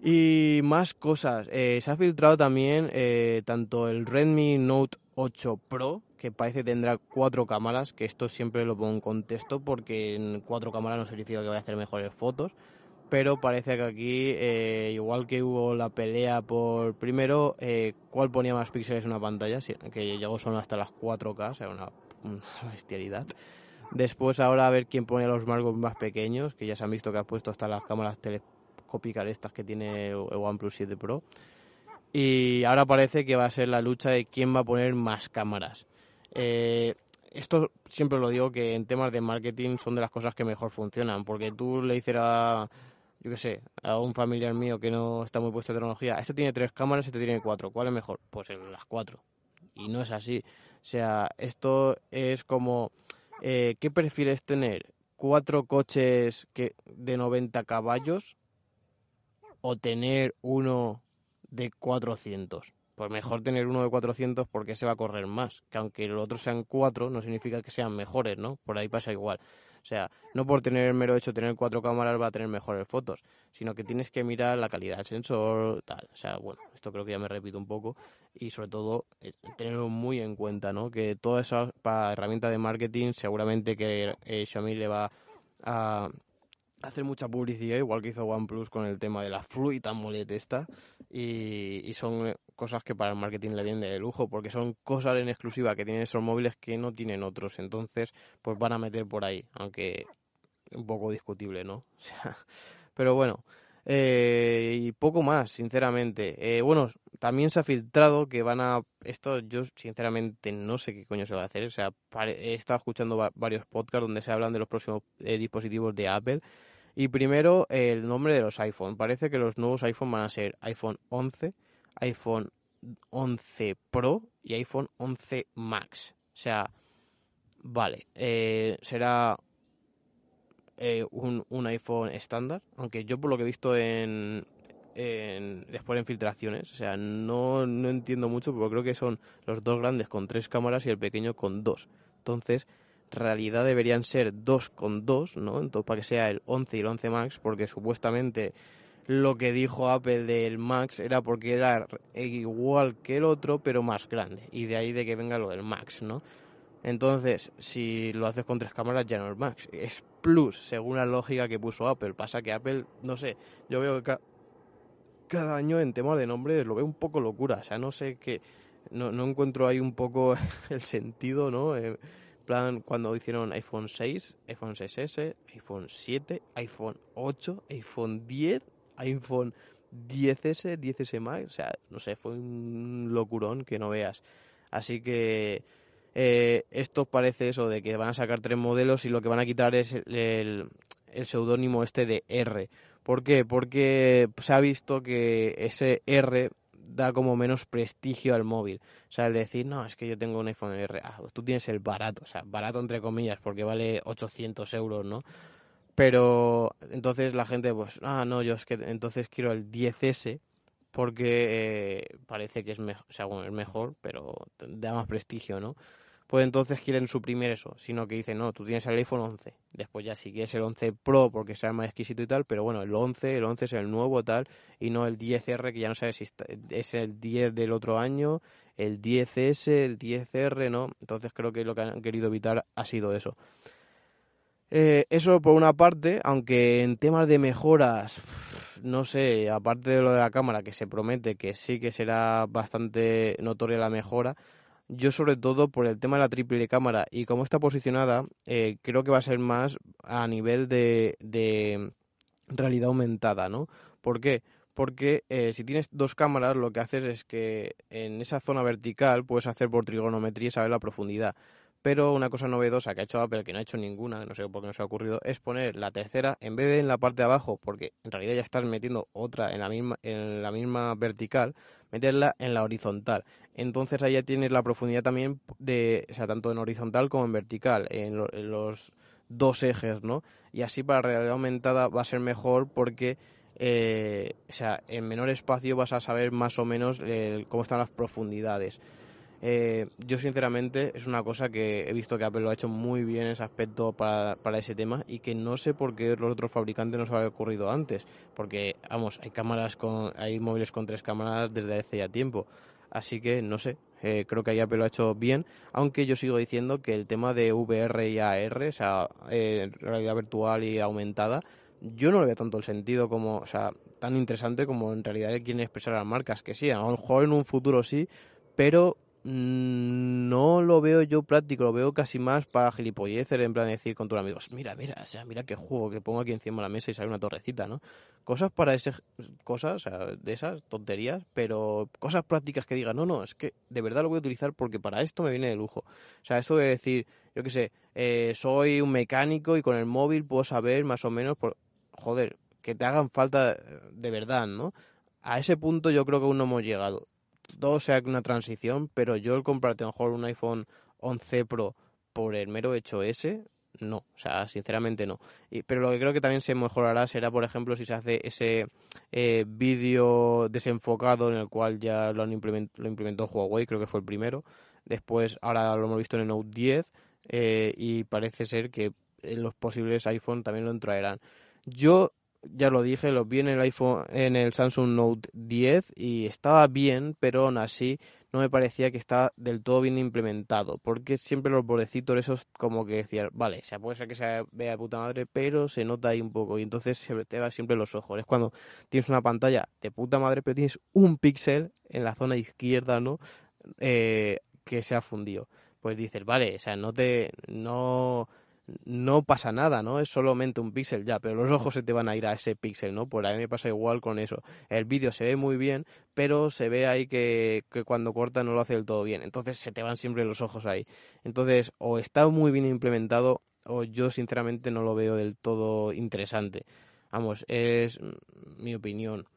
Y más cosas. Eh, se ha filtrado también eh, tanto el Redmi Note 8 Pro, que parece tendrá cuatro cámaras, que esto siempre lo pongo en contexto porque en cuatro cámaras no significa que vaya a hacer mejores fotos. Pero parece que aquí, eh, igual que hubo la pelea por primero, cuál ponía más píxeles en una pantalla, que llegó son hasta las 4K, o sea, una, una bestialidad. Después ahora a ver quién pone los marcos más pequeños, que ya se han visto que ha puesto hasta las cámaras telescópicas estas que tiene el OnePlus 7 Pro. Y ahora parece que va a ser la lucha de quién va a poner más cámaras. Eh, esto siempre lo digo que en temas de marketing son de las cosas que mejor funcionan, porque tú le dices a, yo qué sé, a un familiar mío que no está muy puesto en tecnología, este tiene tres cámaras, este tiene cuatro, ¿cuál es mejor? Pues las cuatro. Y no es así. O sea, esto es como, eh, ¿qué prefieres tener? ¿Cuatro coches que, de 90 caballos o tener uno de 400? Pues mejor tener uno de 400 porque se va a correr más. Que aunque los otros sean cuatro, no significa que sean mejores, ¿no? Por ahí pasa igual. O sea, no por tener el mero hecho de tener cuatro cámaras va a tener mejores fotos, sino que tienes que mirar la calidad del sensor, tal. O sea, bueno, esto creo que ya me repito un poco y sobre todo eh, tenerlo muy en cuenta, ¿no? Que toda esa herramienta de marketing seguramente que eh, Xiaomi le va a hacer mucha publicidad, igual que hizo OnePlus con el tema de la Fluid AMOLED esta, y, y, son cosas que para el marketing le vienen de lujo, porque son cosas en exclusiva que tienen esos móviles que no tienen otros, entonces pues van a meter por ahí, aunque un poco discutible, ¿no? Pero bueno, eh, y poco más, sinceramente. Eh, bueno, también se ha filtrado que van a... Esto yo sinceramente no sé qué coño se va a hacer. O sea, he estado escuchando varios podcasts donde se hablan de los próximos eh, dispositivos de Apple y primero, el nombre de los iPhone. Parece que los nuevos iPhone van a ser iPhone 11, iPhone 11 Pro y iPhone 11 Max. O sea, vale, eh, será eh, un, un, iPhone estándar, aunque yo por lo que he visto en, en, después en filtraciones, o sea, no, no entiendo mucho, pero creo que son los dos grandes con tres cámaras y el pequeño con dos. Entonces, realidad deberían ser 2,2, ¿no? Entonces, para que sea el 11 y el 11 Max, porque supuestamente lo que dijo Apple del Max era porque era igual que el otro, pero más grande. Y de ahí de que venga lo del Max, ¿no? Entonces, si lo haces con tres cámaras, ya no es Max. Es Plus, según la lógica que puso Apple. Pasa que Apple, no sé, yo veo que cada año en temas de nombres lo veo un poco locura. O sea, no sé qué. No, no encuentro ahí un poco el sentido, ¿no? Eh, plan cuando hicieron iPhone 6, iPhone 6S, iPhone 7, iPhone 8, iPhone 10, iPhone 10S, 10S Max, o sea, no sé, fue un locurón que no veas. Así que eh, esto parece eso de que van a sacar tres modelos y lo que van a quitar es el, el seudónimo este de R. ¿Por qué? Porque se ha visto que ese R da como menos prestigio al móvil. O sea, el decir, no, es que yo tengo un iPhone R, ah, tú tienes el barato, o sea, barato entre comillas, porque vale 800 euros, ¿no? Pero entonces la gente, pues, ah, no, yo es que entonces quiero el 10S porque eh, parece que es, mejor, o sea, bueno, es mejor, pero da más prestigio, ¿no? pues entonces quieren suprimir eso, sino que dicen, no, tú tienes el iPhone 11, después ya si quieres el 11 Pro porque será más exquisito y tal, pero bueno, el 11, el 11 es el nuevo tal, y no el 10R que ya no sabes si es el 10 del otro año, el 10S, el 10R, ¿no? Entonces creo que lo que han querido evitar ha sido eso. Eh, eso por una parte, aunque en temas de mejoras, no sé, aparte de lo de la cámara, que se promete que sí que será bastante notoria la mejora, yo sobre todo por el tema de la triple cámara y cómo está posicionada, eh, creo que va a ser más a nivel de, de realidad aumentada, ¿no? ¿Por qué? Porque eh, si tienes dos cámaras, lo que haces es que en esa zona vertical puedes hacer por trigonometría y saber la profundidad. Pero una cosa novedosa que ha hecho Apple, que no ha hecho ninguna, no sé por qué no se ha ocurrido, es poner la tercera en vez de en la parte de abajo, porque en realidad ya estás metiendo otra en la misma, en la misma vertical, meterla en la horizontal. Entonces ahí ya tienes la profundidad también de, o sea, tanto en horizontal como en vertical, en, los dos ejes, ¿no? Y así para realidad aumentada va a ser mejor porque eh, o sea, en menor espacio vas a saber más o menos eh, cómo están las profundidades. Eh, yo sinceramente es una cosa que he visto que Apple lo ha hecho muy bien en ese aspecto para, para ese tema y que no sé por qué los otros fabricantes no se había ocurrido antes, porque vamos, hay cámaras con, hay móviles con tres cámaras desde hace ya tiempo, así que no sé, eh, creo que ahí Apple lo ha hecho bien, aunque yo sigo diciendo que el tema de VR y AR, o sea, eh, realidad virtual y aumentada, yo no le veo tanto el sentido como, o sea, tan interesante como en realidad quieren expresar las marcas, que sí, a lo mejor en un futuro sí, pero no lo veo yo práctico, lo veo casi más para gilipollecer, en plan de decir con tus amigos, mira, mira, o sea, mira qué juego que pongo aquí encima de la mesa y sale una torrecita, ¿no? Cosas para esas cosas, o sea, de esas tonterías, pero cosas prácticas que digan, no, no, es que de verdad lo voy a utilizar porque para esto me viene de lujo. O sea, esto de decir, yo qué sé, eh, soy un mecánico y con el móvil puedo saber más o menos, por... joder, que te hagan falta de verdad, ¿no? A ese punto yo creo que aún no hemos llegado. Todo sea una transición, pero yo el comprarte a lo mejor un iPhone 11 Pro por el mero hecho ese, no, o sea, sinceramente no. Pero lo que creo que también se mejorará será, por ejemplo, si se hace ese eh, vídeo desenfocado en el cual ya lo, han lo implementó Huawei, creo que fue el primero. Después, ahora lo hemos visto en el Note 10 eh, y parece ser que en los posibles iPhone también lo traerán. Yo ya lo dije, lo vi en el iPhone, en el Samsung Note 10 y estaba bien, pero aún así no me parecía que estaba del todo bien implementado, porque siempre los bordecitos esos como que decían, vale, se puede ser que se vea de puta madre, pero se nota ahí un poco y entonces se te va siempre los ojos. Es cuando tienes una pantalla de puta madre, pero tienes un píxel en la zona izquierda, ¿no? Eh, que se ha fundido. Pues dices, vale, o sea, no te, no, no pasa nada, ¿no? Es solamente un píxel ya, pero los ojos se te van a ir a ese píxel, ¿no? Por ahí me pasa igual con eso. El vídeo se ve muy bien, pero se ve ahí que, que, cuando corta no lo hace del todo bien. Entonces se te van siempre los ojos ahí. Entonces, o está muy bien implementado, o yo sinceramente no lo veo del todo interesante. Vamos, es mi opinión.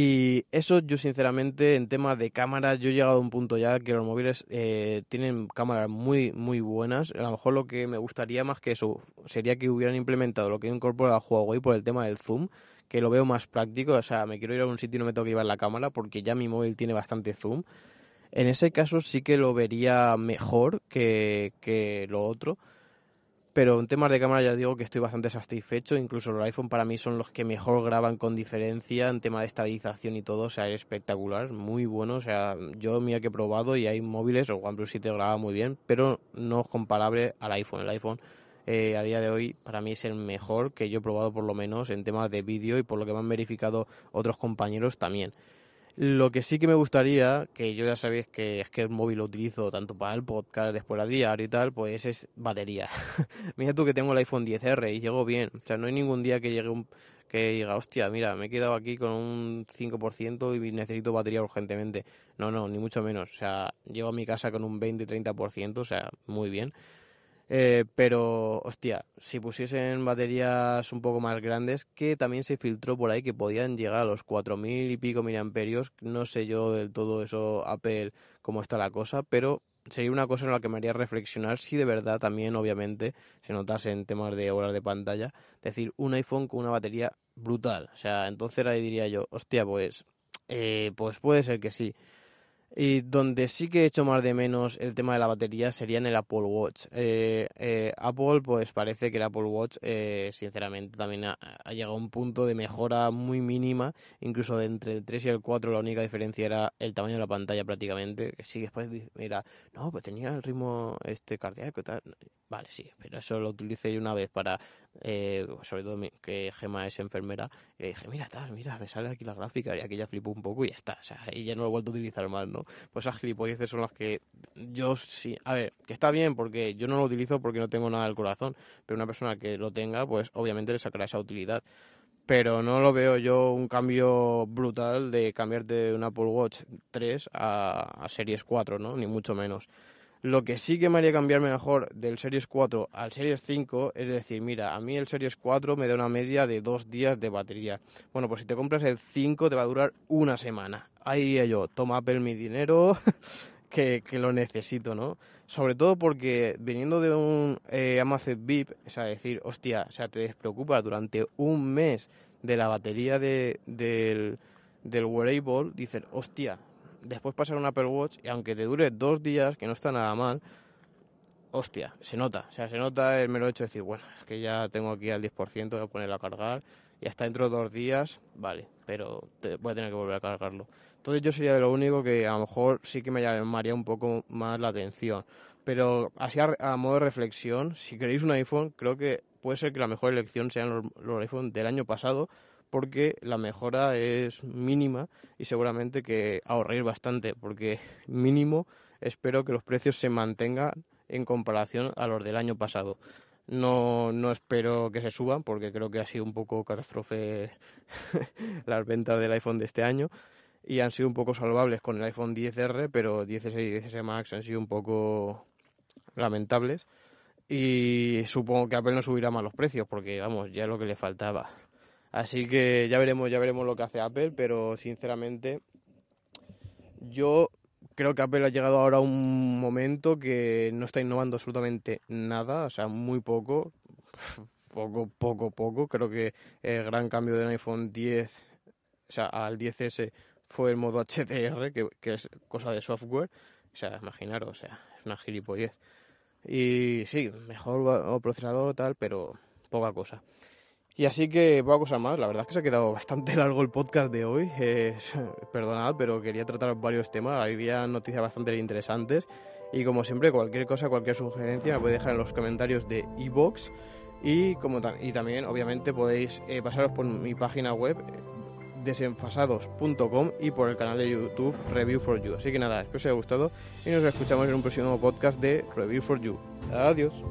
Y eso yo sinceramente en tema de cámara, yo he llegado a un punto ya que los móviles eh, tienen cámaras muy muy buenas. A lo mejor lo que me gustaría más que eso sería que hubieran implementado lo que incorpora a Huawei por el tema del zoom, que lo veo más práctico. O sea, me quiero ir a un sitio y no me tengo que llevar la cámara porque ya mi móvil tiene bastante zoom. En ese caso sí que lo vería mejor que, que lo otro pero en temas de cámara ya digo que estoy bastante satisfecho, incluso los iPhone para mí son los que mejor graban con diferencia en tema de estabilización y todo, o sea, es espectacular, muy bueno, o sea, yo mira que he probado y hay móviles, o OnePlus 7 graba muy bien, pero no es comparable al iPhone, el iPhone eh, a día de hoy para mí es el mejor que yo he probado por lo menos en temas de vídeo y por lo que me han verificado otros compañeros también. Lo que sí que me gustaría, que yo ya sabéis que es que el móvil lo utilizo tanto para el podcast, después a diario y tal, pues es batería. mira tú que tengo el iPhone 10R y llego bien. O sea, no hay ningún día que llegue un que diga, hostia, mira, me he quedado aquí con un 5% y necesito batería urgentemente. No, no, ni mucho menos. O sea, llego a mi casa con un 20-30%, o sea, muy bien. Eh, pero, hostia, si pusiesen baterías un poco más grandes, que también se filtró por ahí que podían llegar a los 4.000 y pico miliamperios, no sé yo del todo eso, Apple, cómo está la cosa, pero sería una cosa en la que me haría reflexionar si de verdad también, obviamente, se notase en temas de horas de pantalla, decir, un iPhone con una batería brutal. O sea, entonces ahí diría yo, hostia, pues, eh, pues puede ser que sí. Y donde sí que he hecho más de menos el tema de la batería sería en el Apple Watch. Eh, eh, Apple, pues parece que el Apple Watch, eh, sinceramente, también ha, llegado a un punto de mejora muy mínima. Incluso de entre el 3 y el 4, la única diferencia era el tamaño de la pantalla prácticamente. Que sí, después mira, no, pues tenía el ritmo este cardíaco y tal. Vale, sí, pero eso lo utilicé una vez para, eh, sobre todo que Gema es enfermera, y le dije, mira tal, mira, me sale aquí la gráfica, y aquí ya flipó un poco y ya está, o sea, y ya no lo he vuelto a utilizar más, ¿no? Pues esas gilipolleces son las que yo sí, a ver, que está bien porque yo no lo utilizo porque no tengo nada del corazón, pero una persona que lo tenga, pues obviamente le sacará esa utilidad. Pero no lo veo yo un cambio brutal de cambiar de un Apple Watch 3 a, a Series 4, ¿no? Ni mucho menos. Lo que sí que me haría cambiarme mejor del Series 4 al Series 5 es decir, mira, a mí el Series 4 me da una media de dos días de batería. Bueno, pues si te compras el 5 te va a durar una semana. Ahí diría yo, toma Apple mi dinero, que, que, lo necesito, ¿no? Sobre todo porque viniendo de un eh, Amazon VIP, es decir, hostia, o sea, te despreocupas durante un mes de la batería de, del, del wearable, dices, hostia, después pasar un Apple Watch y aunque te dure dos días, que no está nada mal, hostia, se nota. O sea, se nota el mero hecho de decir, bueno, es que ya tengo aquí al 10%, voy a ponerlo a cargar y hasta dentro de dos días, vale, pero voy a tener que volver a cargarlo. Entonces yo sería de lo único que a lo mejor sí que me llamaría un poco más la atención. Pero así a, modo de reflexión, si queréis un iPhone, creo que puede ser que la mejor elección sean los, los del año pasado, porque la mejora es mínima y seguramente que ahorréis bastante, porque mínimo espero que los precios se mantengan en comparación a los del año pasado. No, no espero que se suban porque creo que ha sido un poco catástrofe las ventas del iPhone de este año y han sido un poco salvables con el iPhone 10R, pero 16 y 16 Max han sido un poco lamentables y supongo que Apple no subirá más los precios porque vamos, ya es lo que le faltaba. Así que ya veremos, ya veremos lo que hace Apple, pero sinceramente yo creo que Apple ha llegado ahora a un momento que no está innovando absolutamente nada, o sea, muy poco, poco, poco, poco. Creo que el gran cambio del iPhone 10, o sea, al 10S fue el modo HDR, que, que es cosa de software. O sea, imaginaros, o sea, es una gilipollez. Y sí, mejor procesador tal, pero poca cosa. Y así que poca cosa más, la verdad es que se ha quedado bastante largo el podcast de hoy, eh, perdonad, pero quería tratar varios temas, había noticias bastante interesantes y como siempre cualquier cosa, cualquier sugerencia me podéis dejar en los comentarios de iVoox y, como y también obviamente podéis eh, pasaros por mi página web desenfasados.com y por el canal de YouTube Review for You. Así que nada, espero que os haya gustado y nos escuchamos en un próximo podcast de Review for You. Adiós.